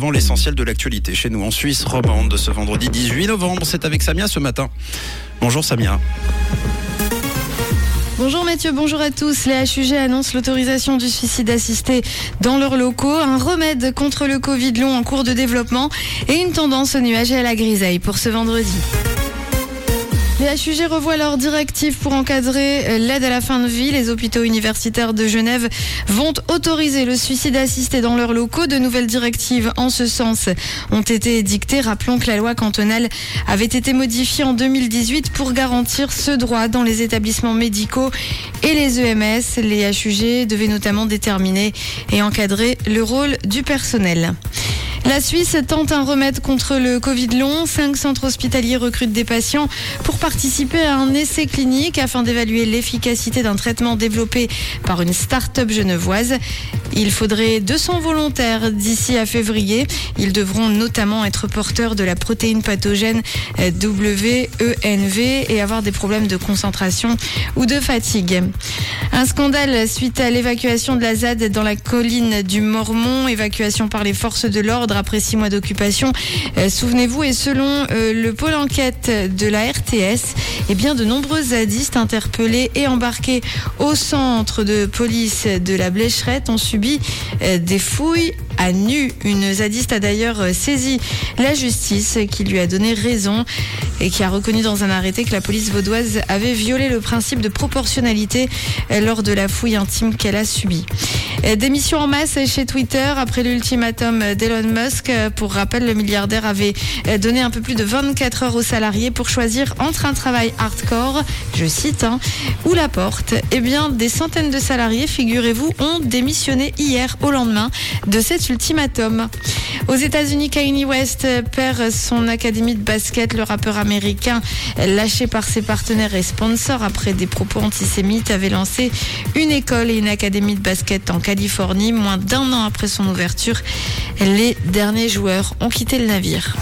Avant l'essentiel de l'actualité chez nous en Suisse romande de ce vendredi 18 novembre, c'est avec Samia ce matin. Bonjour Samia. Bonjour Mathieu, bonjour à tous. Les HUG annoncent l'autorisation du suicide assisté dans leurs locaux, un remède contre le Covid long en cours de développement et une tendance au nuage et à la grisaille pour ce vendredi. Les HUG revoient leurs directives pour encadrer euh, l'aide à la fin de vie. Les hôpitaux universitaires de Genève vont autoriser le suicide assisté dans leurs locaux. De nouvelles directives en ce sens ont été dictées. Rappelons que la loi cantonale avait été modifiée en 2018 pour garantir ce droit dans les établissements médicaux et les EMS. Les HUG devaient notamment déterminer et encadrer le rôle du personnel. La Suisse tente un remède contre le Covid long. Cinq centres hospitaliers recrutent des patients pour participer à un essai clinique afin d'évaluer l'efficacité d'un traitement développé par une start-up genevoise. Il faudrait 200 volontaires d'ici à février. Ils devront notamment être porteurs de la protéine pathogène WENV et avoir des problèmes de concentration ou de fatigue. Un scandale suite à l'évacuation de la ZAD dans la colline du Mormont, évacuation par les forces de l'ordre après six mois d'occupation. Euh, Souvenez-vous, et selon euh, le pôle enquête de la RTS, eh de nombreux zadistes interpellés et embarqués au centre de police de la Blécherette ont subi euh, des fouilles à nu. Une zadiste a d'ailleurs euh, saisi la justice qui lui a donné raison et qui a reconnu dans un arrêté que la police vaudoise avait violé le principe de proportionnalité euh, lors de la fouille intime qu'elle a subie. Euh, Démission en masse chez Twitter après l'ultimatum d'Elon Musk. Pour rappel, le milliardaire avait donné un peu plus de 24 heures aux salariés pour choisir entre un travail hardcore, je cite, hein, ou la porte. Eh bien, des centaines de salariés, figurez-vous, ont démissionné hier au lendemain de cette ultimatum. Aux États-Unis, Kanye West perd son académie de basket. Le rappeur américain, lâché par ses partenaires et sponsors après des propos antisémites, avait lancé une école et une académie de basket en Californie. Moins d'un an après son ouverture, les derniers joueurs ont quitté le navire.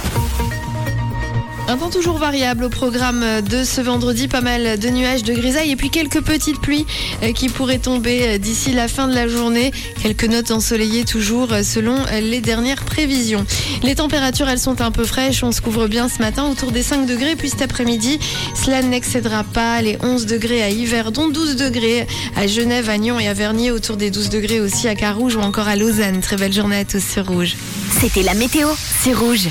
Un temps toujours variable au programme de ce vendredi, pas mal de nuages, de grisailles et puis quelques petites pluies euh, qui pourraient tomber euh, d'ici la fin de la journée. Quelques notes ensoleillées toujours euh, selon les dernières prévisions. Les températures, elles sont un peu fraîches. On se couvre bien ce matin autour des 5 degrés. Puis cet après-midi, cela n'excédera pas les 11 degrés à Yverdon, 12 degrés à Genève, à Nyon et à Vernier, autour des 12 degrés aussi à Carouge ou encore à Lausanne. Très belle journée à tous sur Rouge. C'était la météo, c'est rouge.